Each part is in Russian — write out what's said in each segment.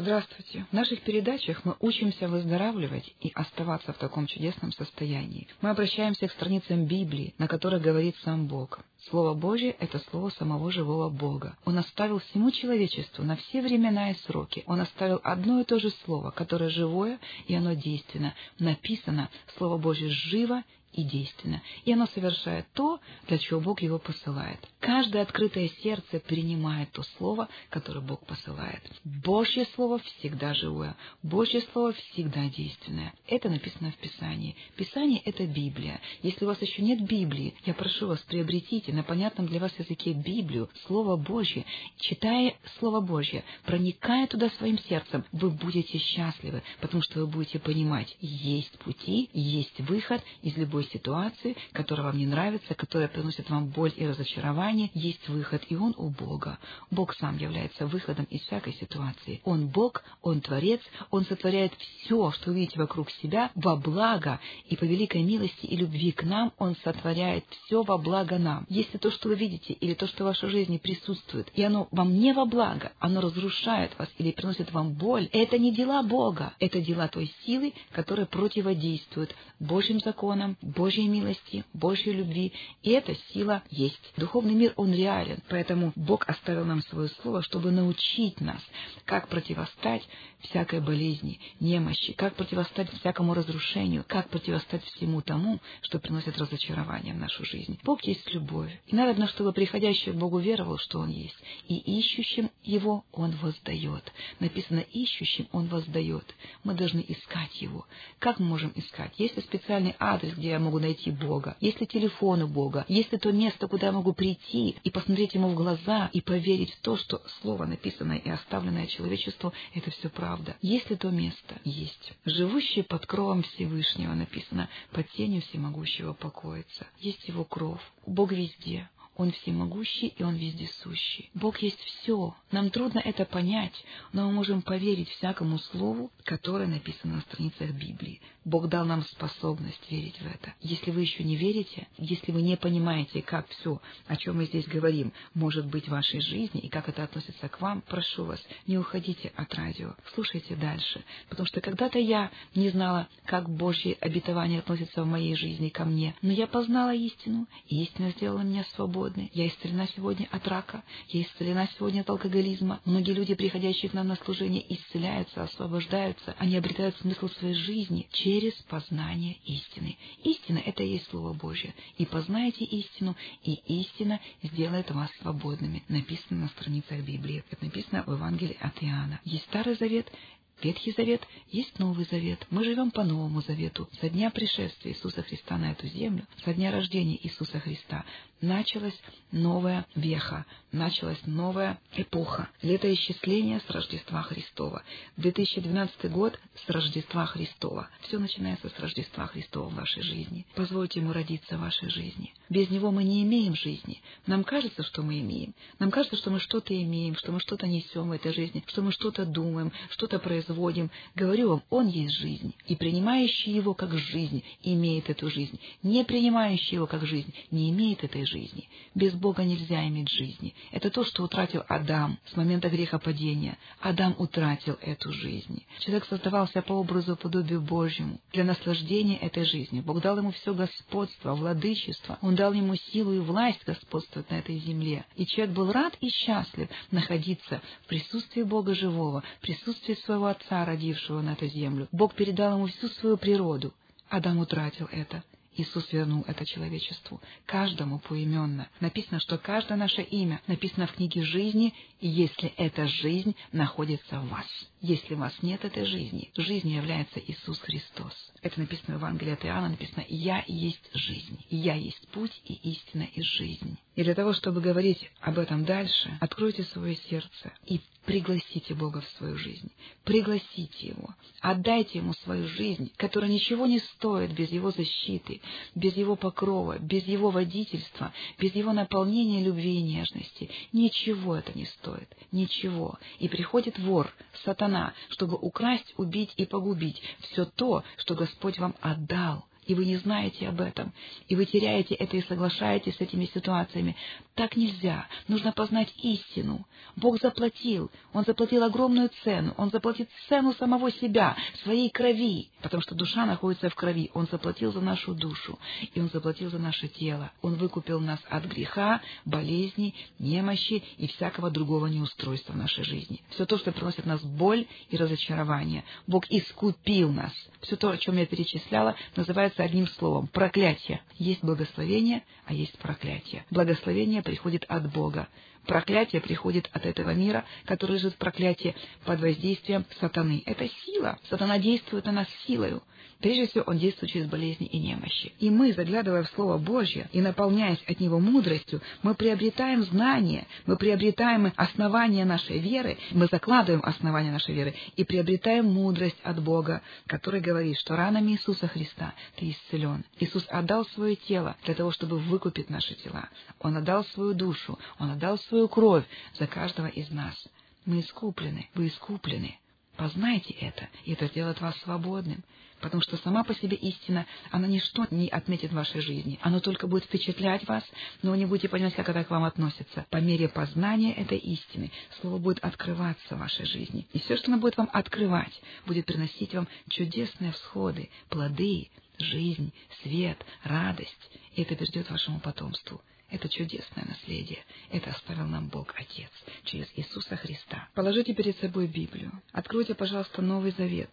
Здравствуйте. В наших передачах мы учимся выздоравливать и оставаться в таком чудесном состоянии. Мы обращаемся к страницам Библии, на которых говорит сам Бог. Слово Божье — это слово самого живого Бога. Он оставил всему человечеству на все времена и сроки. Он оставил одно и то же слово, которое живое, и оно действенно. Написано «Слово Божье живо и действенно, и оно совершает то, для чего Бог его посылает. Каждое открытое сердце принимает то слово, которое Бог посылает. Божье слово всегда живое, Божье слово всегда действенное. Это написано в Писании. Писание — это Библия. Если у вас еще нет Библии, я прошу вас, приобретите на понятном для вас языке Библию, Слово Божье. Читая Слово Божье, проникая туда своим сердцем, вы будете счастливы, потому что вы будете понимать, есть пути, есть выход из любой ситуации, которая вам не нравится, которая приносит вам боль и разочарование, есть выход, и он у Бога. Бог сам является выходом из всякой ситуации. Он Бог, Он Творец, Он сотворяет все, что видите вокруг себя, во благо, и по великой милости и любви к нам Он сотворяет все во благо нам. Если то, что вы видите, или то, что в вашей жизни присутствует, и оно вам не во благо, оно разрушает вас или приносит вам боль, это не дела Бога, это дела той силы, которая противодействует Божьим законам, Божьей милости, Божьей любви, и эта сила есть. Духовный мир, он реален, поэтому Бог оставил нам свое слово, чтобы научить нас, как противостать всякой болезни, немощи, как противостать всякому разрушению, как противостать всему тому, что приносит разочарование в нашу жизнь. Бог есть любовь, и надо, чтобы приходящий к Богу веровал, что Он есть, и ищущим Его Он воздает. Написано, ищущим Он воздает. Мы должны искать Его. Как мы можем искать? Есть ли специальный адрес, где я могу найти Бога? Есть ли телефон у Бога? Есть ли то место, куда я могу прийти и посмотреть Ему в глаза и поверить в то, что Слово, написанное и оставленное человечеству, это все правда. Есть ли то место? Есть. Живущий под кровом Всевышнего написано, под тенью всемогущего покоится. Есть его кров. Бог везде. Он всемогущий и Он вездесущий. Бог есть все. Нам трудно это понять, но мы можем поверить всякому слову, которое написано на страницах Библии. Бог дал нам способность верить в это. Если вы еще не верите, если вы не понимаете, как все, о чем мы здесь говорим, может быть в вашей жизни и как это относится к вам, прошу вас, не уходите от радио, слушайте дальше. Потому что когда-то я не знала, как Божьи обетования относятся в моей жизни ко мне, но я познала истину, и истина сделала меня свободной свободны. Я исцелена сегодня от рака, я исцелена сегодня от алкоголизма. Многие люди, приходящие к нам на служение, исцеляются, освобождаются. Они обретают смысл своей жизни через познание истины. Истина — это и есть Слово Божье. И познаете истину, и истина сделает вас свободными. Написано на страницах Библии. Это написано в Евангелии от Иоанна. Есть Старый Завет, Ветхий Завет, есть Новый Завет. Мы живем по Новому Завету. Со дня пришествия Иисуса Христа на эту землю, со дня рождения Иисуса Христа, началась новая веха, началась новая эпоха. Летоисчисление с Рождества Христова. 2012 год с Рождества Христова. Все начинается с Рождества Христова в вашей жизни. Позвольте ему родиться в вашей жизни. Без него мы не имеем жизни. Нам кажется, что мы имеем. Нам кажется, что мы что-то имеем, что мы что-то несем в этой жизни, что мы что-то думаем, что-то производим. Говорю вам, он есть жизнь. И принимающий его как жизнь имеет эту жизнь. Не принимающий его как жизнь не имеет этой жизни. Без Бога нельзя иметь жизни. Это то, что утратил Адам с момента грехопадения. Адам утратил эту жизнь. Человек создавался по образу и подобию Божьему для наслаждения этой жизни. Бог дал ему все господство, владычество. Он дал ему силу и власть господствовать на этой земле. И человек был рад и счастлив находиться в присутствии Бога живого, в присутствии своего Отца, родившего на эту землю. Бог передал ему всю свою природу. Адам утратил это. Иисус вернул это человечеству, каждому поименно. Написано, что каждое наше имя написано в книге жизни, если эта жизнь находится в вас. Если вас нет этой жизни, жизнью является Иисус Христос. Это написано в Евангелии от Иоанна, написано «Я есть жизнь, Я есть путь и истина и жизнь». И для того, чтобы говорить об этом дальше, откройте свое сердце и пригласите Бога в свою жизнь. Пригласите Его. Отдайте Ему свою жизнь, которая ничего не стоит без Его защиты, без Его покрова, без Его водительства, без Его наполнения любви и нежности. Ничего это не стоит. Ничего. И приходит вор, сатана, чтобы украсть, убить и погубить. Все то, что Господь вам отдал и вы не знаете об этом, и вы теряете это и соглашаетесь с этими ситуациями. Так нельзя. Нужно познать истину. Бог заплатил. Он заплатил огромную цену. Он заплатил цену самого себя, своей крови, потому что душа находится в крови. Он заплатил за нашу душу, и Он заплатил за наше тело. Он выкупил нас от греха, болезней, немощи и всякого другого неустройства в нашей жизни. Все то, что приносит нас боль и разочарование. Бог искупил нас. Все то, о чем я перечисляла, называется одним словом – проклятие. Есть благословение, а есть проклятие. Благословение приходит от Бога. Проклятие приходит от этого мира, который лежит в проклятии под воздействием сатаны. Это сила. Сатана действует на нас силою. Прежде всего, он действует через болезни и немощи. И мы, заглядывая в Слово Божье и наполняясь от него мудростью, мы приобретаем знания, мы приобретаем основания нашей веры, мы закладываем основания нашей веры и приобретаем мудрость от Бога, который говорит, что ранами Иисуса Христа ты исцелен. Иисус отдал свое тело для того, чтобы выкупить наши тела. Он отдал свою душу, Он отдал свою кровь за каждого из нас. Мы искуплены, вы искуплены. Познайте это, и это сделает вас свободным потому что сама по себе истина, она ничто не отметит в вашей жизни. Она только будет впечатлять вас, но вы не будете понимать, как это к вам относится. По мере познания этой истины Слово будет открываться в вашей жизни. И все, что оно будет вам открывать, будет приносить вам чудесные всходы, плоды, жизнь, свет, радость. И это придет вашему потомству. Это чудесное наследие. Это оставил нам Бог Отец через Иисуса Христа. Положите перед собой Библию. Откройте, пожалуйста, Новый Завет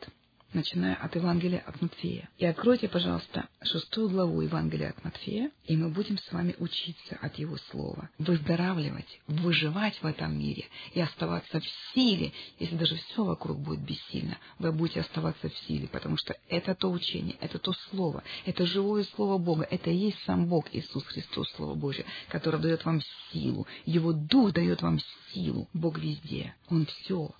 начиная от Евангелия от Матфея. И откройте, пожалуйста, шестую главу Евангелия от Матфея, и мы будем с вами учиться от Его Слова, выздоравливать, выживать в этом мире и оставаться в силе, если даже все вокруг будет бессильно, вы будете оставаться в силе, потому что это то учение, это то Слово, это живое Слово Бога, это и есть сам Бог, Иисус Христос, Слово Божье, которое дает вам силу, Его Дух дает вам силу, Бог везде, Он все,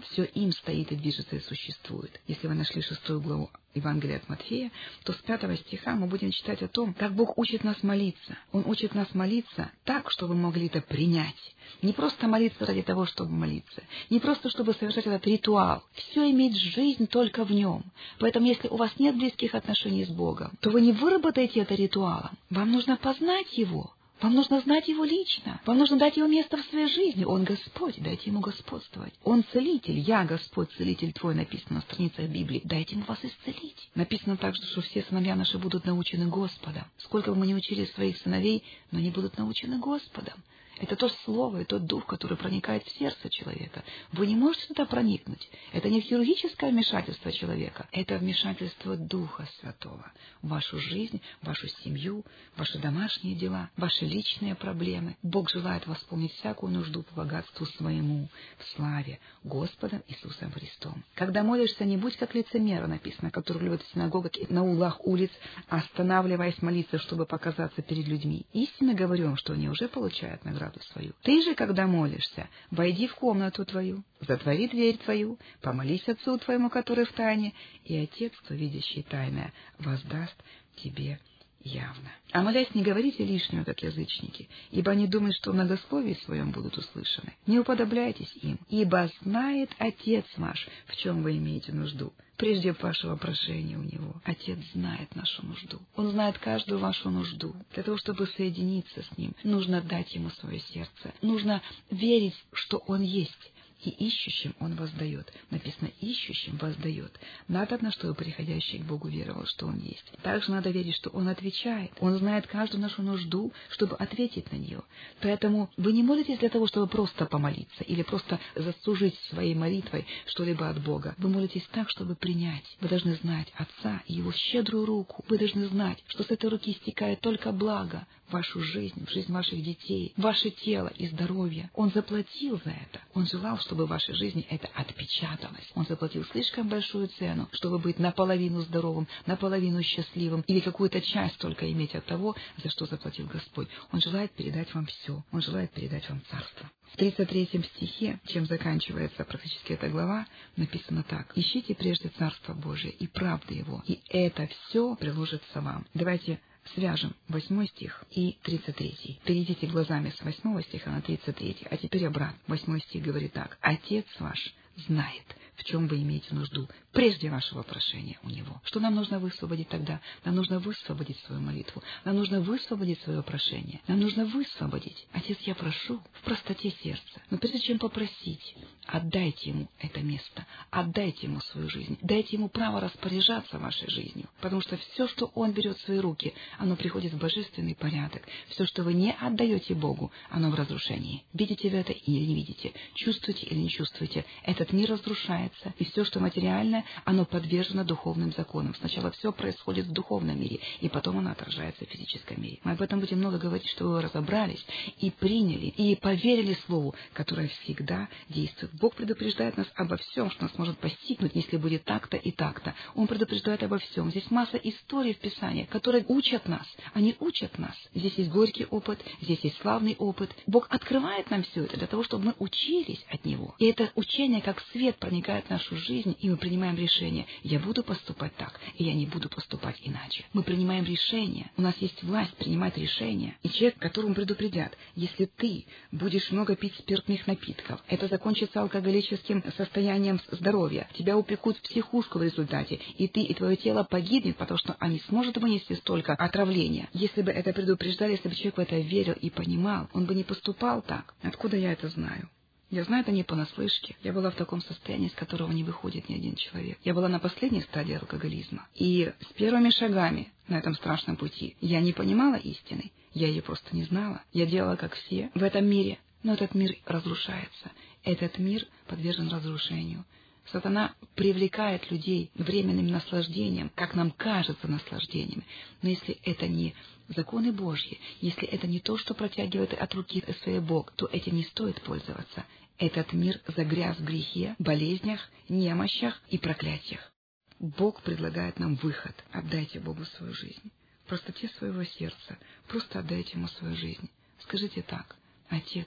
все им стоит и движется и существует. Если вы нашли шестую главу Евангелия от Матфея, то с пятого стиха мы будем читать о том, как Бог учит нас молиться. Он учит нас молиться так, чтобы мы могли это принять. Не просто молиться ради того, чтобы молиться. Не просто, чтобы совершать этот ритуал. Все имеет жизнь только в нем. Поэтому, если у вас нет близких отношений с Богом, то вы не выработаете это ритуалом. Вам нужно познать его. Вам нужно знать Его лично. Вам нужно дать Ему место в своей жизни. Он Господь, дайте Ему господствовать. Он целитель. Я Господь, целитель твой, написано на страницах Библии. Дайте Ему вас исцелить. Написано также, что все сыновья наши будут научены Господом. Сколько бы мы ни учили своих сыновей, но они будут научены Господом. Это то слово и тот дух, который проникает в сердце человека. Вы не можете туда проникнуть. Это не хирургическое вмешательство человека, это вмешательство Духа Святого в вашу жизнь, в вашу семью, в ваши домашние дела, ваши личные проблемы. Бог желает восполнить всякую нужду по богатству своему, в славе Господом Иисусом Христом. Когда молишься, не будь как лицемера, написано, который любит в синагогах на углах улиц, останавливаясь молиться, чтобы показаться перед людьми. Истинно говорю вам, что они уже получают награду награду свою. Ты же, когда молишься, войди в комнату твою, затвори дверь твою, помолись Отцу твоему, который в тайне, и Отец, кто видящий тайное, воздаст тебе явно. А молясь, не говорите лишнего, как язычники, ибо они думают, что в многословии своем будут услышаны. Не уподобляйтесь им, ибо знает Отец ваш, в чем вы имеете нужду, прежде вашего прошения у Него. Отец знает нашу нужду. Он знает каждую вашу нужду. Для того, чтобы соединиться с Ним, нужно дать Ему свое сердце. Нужно верить, что Он есть и ищущим он воздает. Написано «ищущим воздает». Надо, на чтобы приходящий к Богу веровал, что он есть. Также надо верить, что он отвечает. Он знает каждую нашу нужду, чтобы ответить на нее. Поэтому вы не молитесь для того, чтобы просто помолиться или просто заслужить своей молитвой что-либо от Бога. Вы молитесь так, чтобы принять. Вы должны знать Отца и Его щедрую руку. Вы должны знать, что с этой руки стекает только благо в вашу жизнь, в жизнь ваших детей, в ваше тело и здоровье. Он заплатил за это. Он желал, чтобы чтобы в вашей жизни это отпечаталось. Он заплатил слишком большую цену, чтобы быть наполовину здоровым, наполовину счастливым или какую-то часть только иметь от того, за что заплатил Господь. Он желает передать вам все. Он желает передать вам царство. В 33 стихе, чем заканчивается практически эта глава, написано так. «Ищите прежде Царство Божие и правды Его, и это все приложится вам». Давайте свяжем восьмой стих и тридцать третий. Перейдите глазами с восьмого стиха на тридцать третий, а теперь обратно. Восьмой стих говорит так. «Отец ваш знает в чем вы имеете нужду, прежде вашего прошения у Него. Что нам нужно высвободить тогда? Нам нужно высвободить свою молитву, нам нужно высвободить свое прошение, нам нужно высвободить. Отец, я прошу в простоте сердца, но прежде чем попросить, отдайте Ему это место, отдайте Ему свою жизнь, дайте Ему право распоряжаться вашей жизнью, потому что все, что Он берет в свои руки, оно приходит в божественный порядок. Все, что вы не отдаете Богу, оно в разрушении. Видите вы это или не видите, чувствуете или не чувствуете, этот мир разрушается, и все, что материальное, оно подвержено духовным законам. Сначала все происходит в духовном мире, и потом оно отражается в физическом мире. Мы об этом будем много говорить, чтобы вы разобрались и приняли, и поверили Слову, которое всегда действует. Бог предупреждает нас обо всем, что нас может постигнуть, если будет так-то и так-то. Он предупреждает обо всем. Здесь масса историй в Писании, которые учат нас. Они учат нас. Здесь есть горький опыт, здесь есть славный опыт. Бог открывает нам все это для того, чтобы мы учились от Него. И это учение, как свет, проникает в нашу жизнь, и мы принимаем решение. Я буду поступать так, и я не буду поступать иначе. Мы принимаем решение. У нас есть власть принимать решения. И человек, которому предупредят, если ты будешь много пить спиртных напитков, это закончится алкоголическим состоянием здоровья, тебя упекут в психушку в результате, и ты и твое тело погибнет, потому что он не сможет вынести столько отравления. Если бы это предупреждали, если бы человек в это верил и понимал, он бы не поступал так. Откуда я это знаю? Я знаю это не понаслышке. Я была в таком состоянии, из которого не выходит ни один человек. Я была на последней стадии алкоголизма. И с первыми шагами на этом страшном пути я не понимала истины. Я ее просто не знала. Я делала, как все в этом мире. Но этот мир разрушается. Этот мир подвержен разрушению. Сатана привлекает людей временным наслаждением, как нам кажется наслаждением. Но если это не законы Божьи, если это не то, что протягивает от руки своей Бог, то этим не стоит пользоваться. Этот мир загряз в грехе, болезнях, немощах и проклятиях. Бог предлагает нам выход. Отдайте Богу свою жизнь. В простоте своего сердца. Просто отдайте Ему свою жизнь. Скажите так. Отец,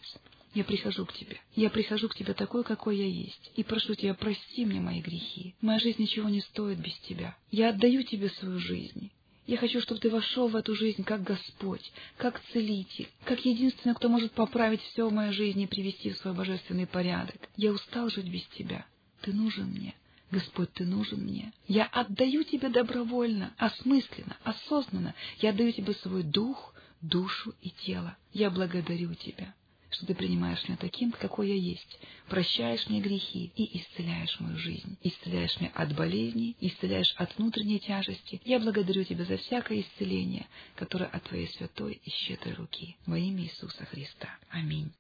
я прихожу к Тебе. Я прихожу к Тебе такой, какой я есть. И прошу Тебя, прости мне мои грехи. Моя жизнь ничего не стоит без Тебя. Я отдаю Тебе свою жизнь. Я хочу, чтобы ты вошел в эту жизнь как Господь, как Целитель, как единственный, кто может поправить все в моей жизни и привести в свой божественный порядок. Я устал жить без тебя. Ты нужен мне. Господь, ты нужен мне. Я отдаю тебе добровольно, осмысленно, осознанно. Я отдаю тебе свой дух, душу и тело. Я благодарю тебя что ты принимаешь меня таким, какой я есть, прощаешь мне грехи и исцеляешь мою жизнь, исцеляешь меня от болезней, исцеляешь от внутренней тяжести. Я благодарю Тебя за всякое исцеление, которое от Твоей святой и щедрой руки. Во имя Иисуса Христа. Аминь.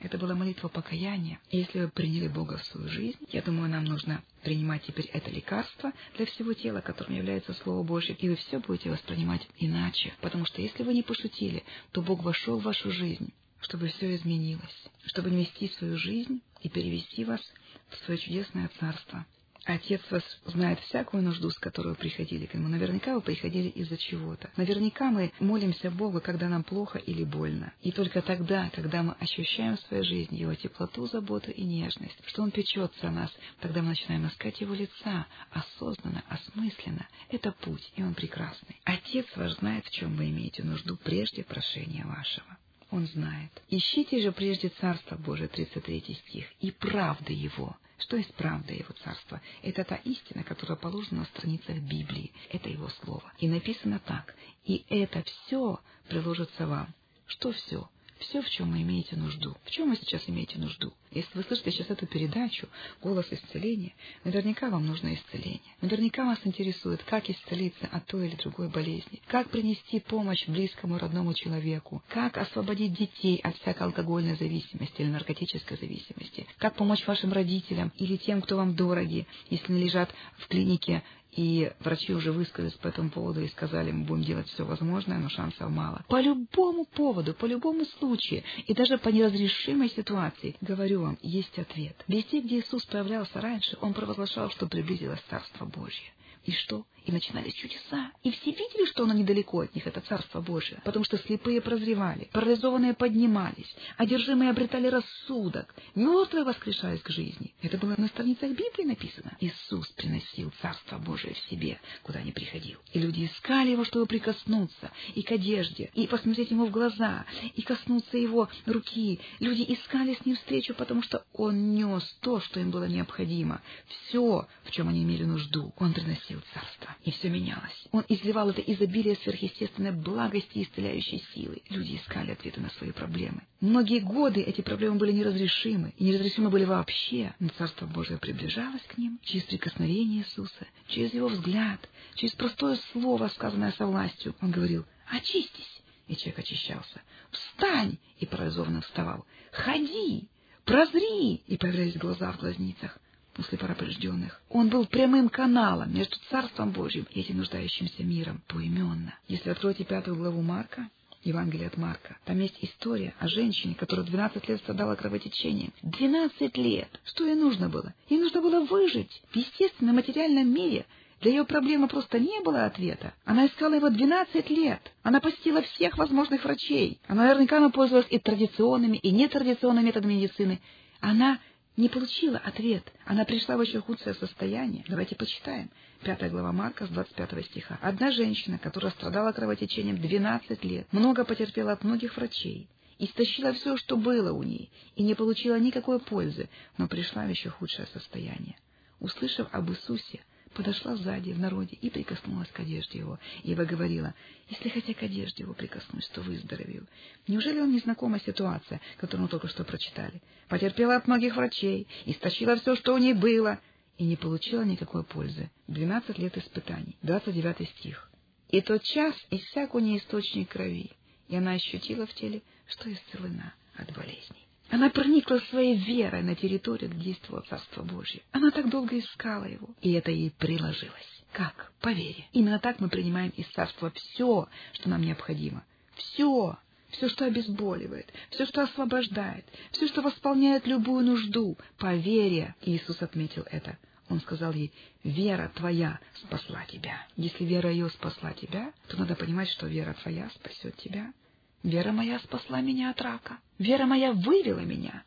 Это была молитва покаяния. Если вы приняли Бога в свою жизнь, я думаю, нам нужно принимать теперь это лекарство для всего тела, которым является Слово Божье, и вы все будете воспринимать иначе. Потому что если вы не пошутили, то Бог вошел в вашу жизнь чтобы все изменилось, чтобы вмести свою жизнь и перевести вас в свое чудесное царство. Отец вас знает всякую нужду, с которой вы приходили к Нему. Наверняка вы приходили из-за чего-то. Наверняка мы молимся Богу, когда нам плохо или больно. И только тогда, когда мы ощущаем в своей жизни Его теплоту, заботу и нежность, что Он печется о нас, тогда мы начинаем искать Его лица, осознанно, осмысленно. Это путь, и он прекрасный. Отец ваш знает, в чем вы имеете нужду прежде прошения вашего. Он знает. Ищите же прежде Царство Божие, 33 стих, и правды Его. Что есть правда Его Царства? Это та истина, которая положена на страницах Библии. Это Его Слово. И написано так. И это все приложится вам. Что все? Все, в чем вы имеете нужду. В чем вы сейчас имеете нужду? Если вы слышите сейчас эту передачу «Голос исцеления», наверняка вам нужно исцеление. Наверняка вас интересует, как исцелиться от той или другой болезни, как принести помощь близкому родному человеку, как освободить детей от всякой алкогольной зависимости или наркотической зависимости, как помочь вашим родителям или тем, кто вам дороги, если они лежат в клинике и врачи уже высказались по этому поводу и сказали, мы будем делать все возможное, но шансов мало. По любому поводу, по любому случаю, и даже по неразрешимой ситуации, говорю вам, есть ответ. Везде, где Иисус появлялся раньше, Он провозглашал, что приблизилось Царство Божье. И что? И начинались чудеса. И все видели, что оно недалеко от них, это Царство Божие. Потому что слепые прозревали, парализованные поднимались, одержимые обретали рассудок, мертвые воскрешались к жизни. Это было на страницах Библии написано. Иисус приносил Царство Божие в себе, куда не приходил. И люди искали его, чтобы прикоснуться и к одежде, и посмотреть ему в глаза, и коснуться его руки. Люди искали с ним встречу, потому что он нес то, что им было необходимо. Все, в чем они имели нужду, он приносил Царство и все менялось. Он изливал это изобилие сверхъестественной благости и исцеляющей силы. Люди искали ответы на свои проблемы. Многие годы эти проблемы были неразрешимы, и неразрешимы были вообще, но Царство Божие приближалось к ним через прикосновение Иисуса, через Его взгляд, через простое слово, сказанное со властью. Он говорил «Очистись!» и человек очищался. «Встань!» и парализованно вставал. «Ходи!» «Прозри!» и появлялись глаза в глазницах у слепорожденных. Он был прямым каналом между Царством Божьим и этим нуждающимся миром поименно. Если откроете пятую главу Марка, Евангелие от Марка. Там есть история о женщине, которая 12 лет страдала кровотечением. 12 лет! Что ей нужно было? Ей нужно было выжить в естественном материальном мире. Для ее проблемы просто не было ответа. Она искала его 12 лет. Она посетила всех возможных врачей. Она наверняка пользовалась и традиционными, и нетрадиционными методами медицины. Она не получила ответ. Она пришла в еще худшее состояние. Давайте почитаем. Пятая глава Марка с 25 стиха. Одна женщина, которая страдала кровотечением 12 лет, много потерпела от многих врачей, истощила все, что было у ней, и не получила никакой пользы, но пришла в еще худшее состояние. Услышав об Иисусе, подошла сзади в народе и прикоснулась к одежде его. Ева говорила, если хотя к одежде его прикоснусь, то выздоровею. Неужели вам не знакома ситуация, которую мы только что прочитали? Потерпела от многих врачей, истощила все, что у ней было, и не получила никакой пользы. Двенадцать лет испытаний. Двадцать девятый стих. И тот час иссяк у ней источник крови, и она ощутила в теле, что исцелена от болезней. Она проникла своей верой на территорию, где действовало Царство Божье. Она так долго искала его, и это ей приложилось. Как? По вере. Именно так мы принимаем из Царства все, что нам необходимо. Все. Все, что обезболивает, все, что освобождает, все, что восполняет любую нужду. По вере. Иисус отметил это. Он сказал ей, вера твоя спасла тебя. Если вера ее спасла тебя, то надо понимать, что вера твоя спасет тебя. Вера моя спасла меня от рака. Вера моя вывела меня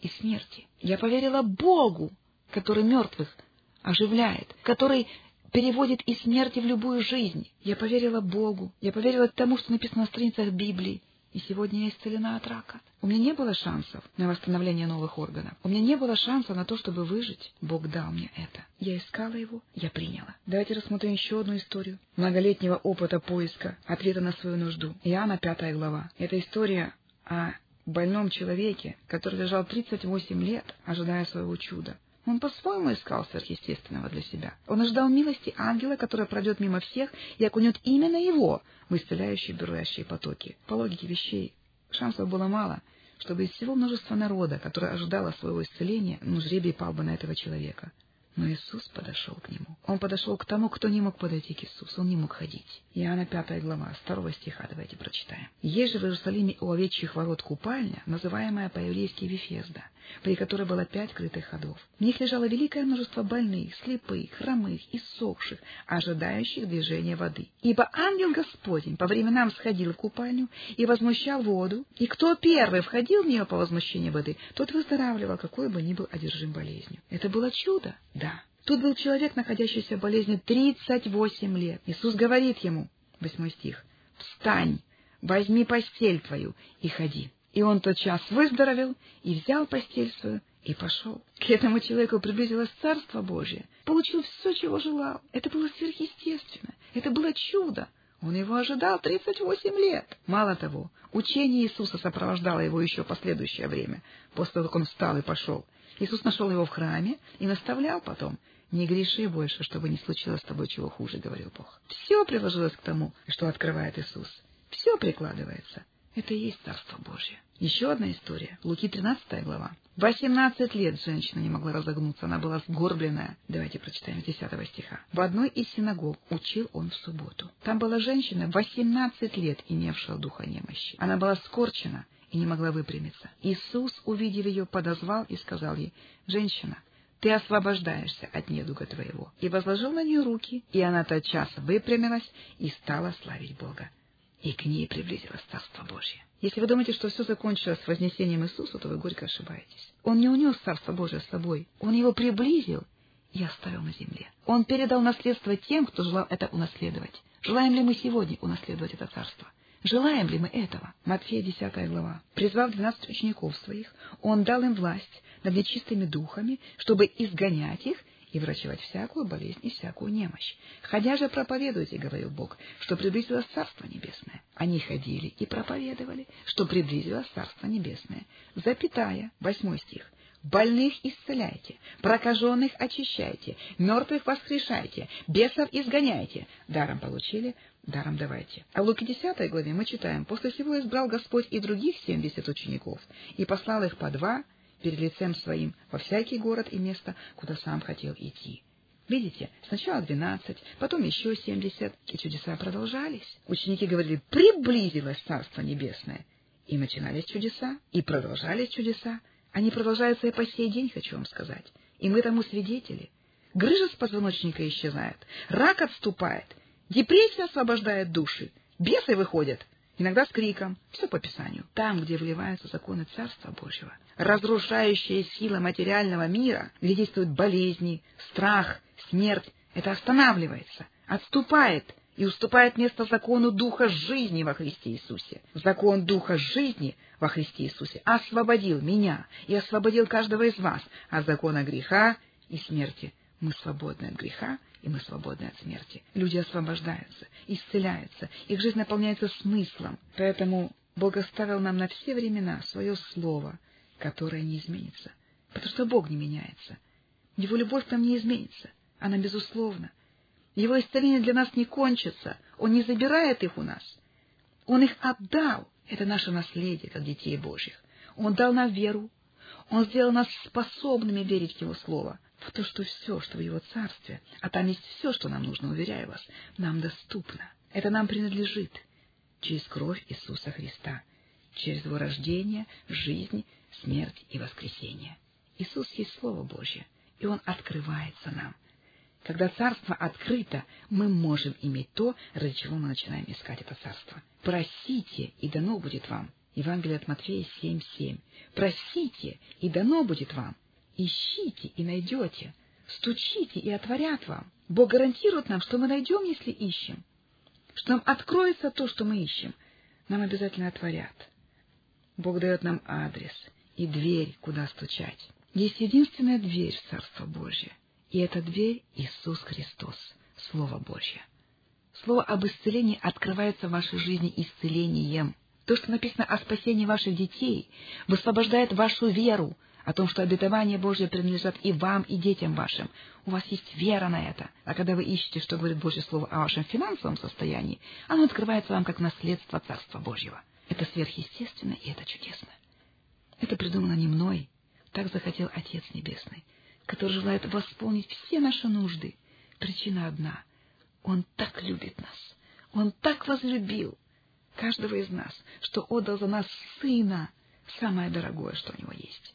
из смерти. Я поверила Богу, который мертвых оживляет, который переводит из смерти в любую жизнь. Я поверила Богу, я поверила тому, что написано на страницах Библии, и сегодня я исцелена от рака. У меня не было шансов на восстановление новых органов. У меня не было шанса на то, чтобы выжить. Бог дал мне это. Я искала его, я приняла. Давайте рассмотрим еще одну историю многолетнего опыта поиска ответа на свою нужду. Иоанна, пятая глава. Это история о больном человеке, который лежал 38 лет, ожидая своего чуда. Он по-своему искал сверхъестественного для себя. Он ожидал милости ангела, который пройдет мимо всех и окунет именно его в исцеляющие бурлящие потоки. По логике вещей, шансов было мало, чтобы из всего множества народа, которое ожидало своего исцеления, ну, жребий пал бы на этого человека. Но Иисус подошел к нему. Он подошел к тому, кто не мог подойти к Иисусу. Он не мог ходить. Иоанна 5 глава, с 2 стиха давайте прочитаем. Есть же в Иерусалиме у овечьих ворот купальня, называемая по-еврейски Вифезда, при которой было пять крытых ходов. В них лежало великое множество больных, слепых, хромых, и иссохших, ожидающих движения воды. Ибо ангел Господень по временам сходил в купальню и возмущал воду, и кто первый входил в нее по возмущению воды, тот выздоравливал, какой бы ни был одержим болезнью. Это было чудо, да. Тут был человек, находящийся в болезни 38 лет. Иисус говорит ему, восьмой стих, «Встань, возьми постель твою и ходи». И он тотчас выздоровел и взял постель свою и пошел. К этому человеку приблизилось Царство Божие. Получил все, чего желал. Это было сверхъестественно. Это было чудо. Он его ожидал 38 лет. Мало того, учение Иисуса сопровождало его еще последующее время, после того, как он встал и пошел. Иисус нашел его в храме и наставлял потом. «Не греши больше, чтобы не случилось с тобой чего хуже», — говорил Бог. Все приложилось к тому, что открывает Иисус. Все прикладывается. Это и есть Царство Божье. Еще одна история. Луки 13 глава. Восемнадцать лет женщина не могла разогнуться, она была сгорбленная. Давайте прочитаем с 10 стиха. В одной из синагог учил он в субботу. Там была женщина, восемнадцать лет имевшая духа немощи. Она была скорчена и не могла выпрямиться. Иисус, увидев ее, подозвал и сказал ей, «Женщина, ты освобождаешься от недуга твоего. И возложил на нее руки, и она тотчас выпрямилась и стала славить Бога. И к ней приблизилось Царство Божье. Если вы думаете, что все закончилось с вознесением Иисуса, то вы горько ошибаетесь. Он не унес Царство Божие с собой, Он его приблизил и оставил на земле. Он передал наследство тем, кто желал это унаследовать. Желаем ли мы сегодня унаследовать это царство? Желаем ли мы этого? Матфея 10 глава. Призвав двенадцать учеников своих, он дал им власть над нечистыми духами, чтобы изгонять их и врачевать всякую болезнь и всякую немощь. Ходя же проповедуйте, говорил Бог, что приблизилось Царство Небесное. Они ходили и проповедовали, что приблизилось Царство Небесное. Запятая, восьмой стих. Больных исцеляйте, прокаженных очищайте, мертвых воскрешайте, бесов изгоняйте. Даром получили, даром давайте. А в Луке 10 главе мы читаем, «После всего избрал Господь и других семьдесят учеников, и послал их по два перед лицем своим во всякий город и место, куда сам хотел идти». Видите, сначала двенадцать, потом еще семьдесят, и чудеса продолжались. Ученики говорили, приблизилось Царство Небесное. И начинались чудеса, и продолжались чудеса. Они продолжаются и по сей день, хочу вам сказать. И мы тому свидетели. Грыжа с позвоночника исчезает, рак отступает, депрессия освобождает души, бесы выходят, иногда с криком, все по Писанию. Там, где вливаются законы Царства Божьего, разрушающая сила материального мира, где действуют болезни, страх, смерть, это останавливается, отступает и уступает место закону Духа жизни во Христе Иисусе. Закон Духа жизни во Христе Иисусе освободил меня и освободил каждого из вас от закона греха и смерти. Мы свободны от греха, и мы свободны от смерти. Люди освобождаются, исцеляются, их жизнь наполняется смыслом. Поэтому Бог оставил нам на все времена свое слово, которое не изменится, потому что Бог не меняется. Его любовь к нам не изменится, она безусловна. Его исцеление для нас не кончится, Он не забирает их у нас. Он их отдал, это наше наследие, как детей Божьих. Он дал нам веру, Он сделал нас способными верить в Его Слово, в то, что все, что в Его Царстве, а там есть все, что нам нужно, уверяю вас, нам доступно. Это нам принадлежит через кровь Иисуса Христа, через Его рождение, жизнь, смерть и воскресение. Иисус есть Слово Божье, и Он открывается нам. Когда царство открыто, мы можем иметь то, ради чего мы начинаем искать это царство. Просите, и дано будет вам. Евангелие от Матфея 7.7. Просите, и дано будет вам. Ищите, и найдете. Стучите, и отворят вам. Бог гарантирует нам, что мы найдем, если ищем. Что нам откроется то, что мы ищем. Нам обязательно отворят. Бог дает нам адрес и дверь, куда стучать. Есть единственная дверь в Царство Божье — и эта дверь — Иисус Христос, Слово Божье. Слово об исцелении открывается в вашей жизни исцелением. То, что написано о спасении ваших детей, высвобождает вашу веру о том, что обетование Божье принадлежат и вам, и детям вашим. У вас есть вера на это. А когда вы ищете, что говорит Божье Слово о вашем финансовом состоянии, оно открывается вам как наследство Царства Божьего. Это сверхъестественно, и это чудесно. Это придумано не мной. Так захотел Отец Небесный который желает восполнить все наши нужды. Причина одна — Он так любит нас, Он так возлюбил каждого из нас, что отдал за нас Сына, самое дорогое, что у Него есть,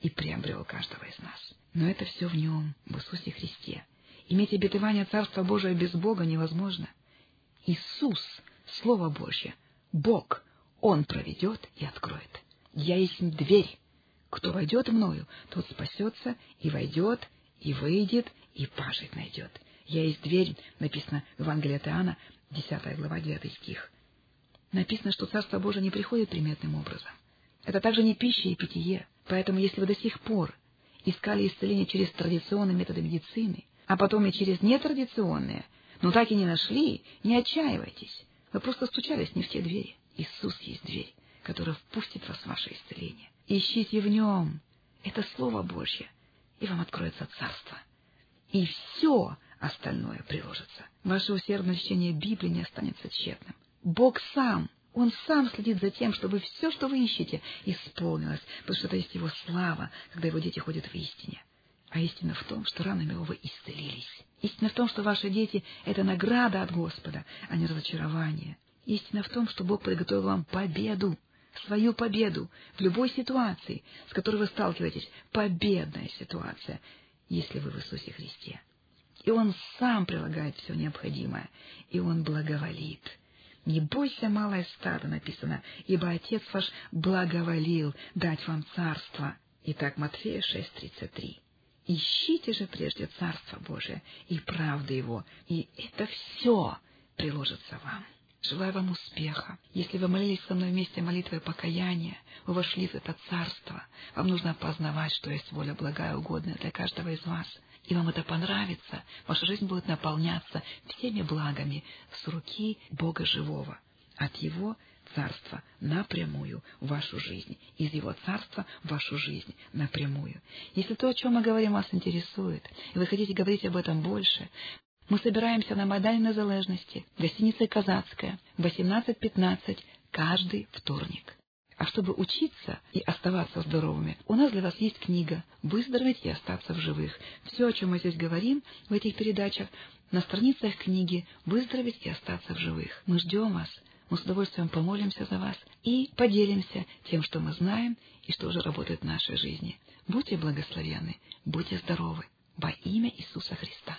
и приобрел каждого из нас. Но это все в Нем, в Иисусе Христе. Иметь обетование Царства Божия без Бога невозможно. Иисус, Слово Божье, Бог, Он проведет и откроет. Я есть дверь, кто войдет мною, тот спасется и войдет, и выйдет, и пажить найдет. Я есть дверь, написано в Евангелии от Иоанна, 10 глава, 9 стих. Написано, что Царство Божие не приходит приметным образом. Это также не пища и питье. Поэтому, если вы до сих пор искали исцеление через традиционные методы медицины, а потом и через нетрадиционные, но так и не нашли, не отчаивайтесь. Вы просто стучались не в те двери. Иисус есть дверь, которая впустит вас в ваше исцеление. Ищите в нем. Это Слово Божье, и вам откроется Царство. И все остальное приложится. Ваше усердное чтение Библии не останется тщетным. Бог сам, Он сам следит за тем, чтобы все, что вы ищете, исполнилось, потому что это есть Его слава, когда Его дети ходят в истине. А истина в том, что Его вы исцелились. Истина в том, что ваши дети — это награда от Господа, а не разочарование. Истина в том, что Бог приготовил вам победу свою победу в любой ситуации, с которой вы сталкиваетесь, победная ситуация. если вы в Иисусе Христе. И Он сам прилагает все необходимое, и Он благоволит. «Не бойся, малое стадо», написано, «ибо Отец ваш благоволил дать вам царство». Итак, Матфея 6,33. Ищите же прежде Царство Божие и правды Его, и это все приложится вам. Желаю вам успеха. Если вы молились со мной вместе молитвой покаяния, вы вошли в это царство. Вам нужно познавать, что есть воля благая угодная для каждого из вас. И вам это понравится. Ваша жизнь будет наполняться всеми благами с руки Бога живого. От Его царства напрямую в вашу жизнь, из Его царства в вашу жизнь напрямую. Если то, о чем мы говорим, вас интересует, и вы хотите говорить об этом больше, мы собираемся на Майдане Незалежности, гостиница «Казацкая», 18.15, каждый вторник. А чтобы учиться и оставаться здоровыми, у нас для вас есть книга «Выздороветь и остаться в живых». Все, о чем мы здесь говорим в этих передачах, на страницах книги «Выздороветь и остаться в живых». Мы ждем вас. Мы с удовольствием помолимся за вас и поделимся тем, что мы знаем и что уже работает в нашей жизни. Будьте благословенны, будьте здоровы во имя Иисуса Христа.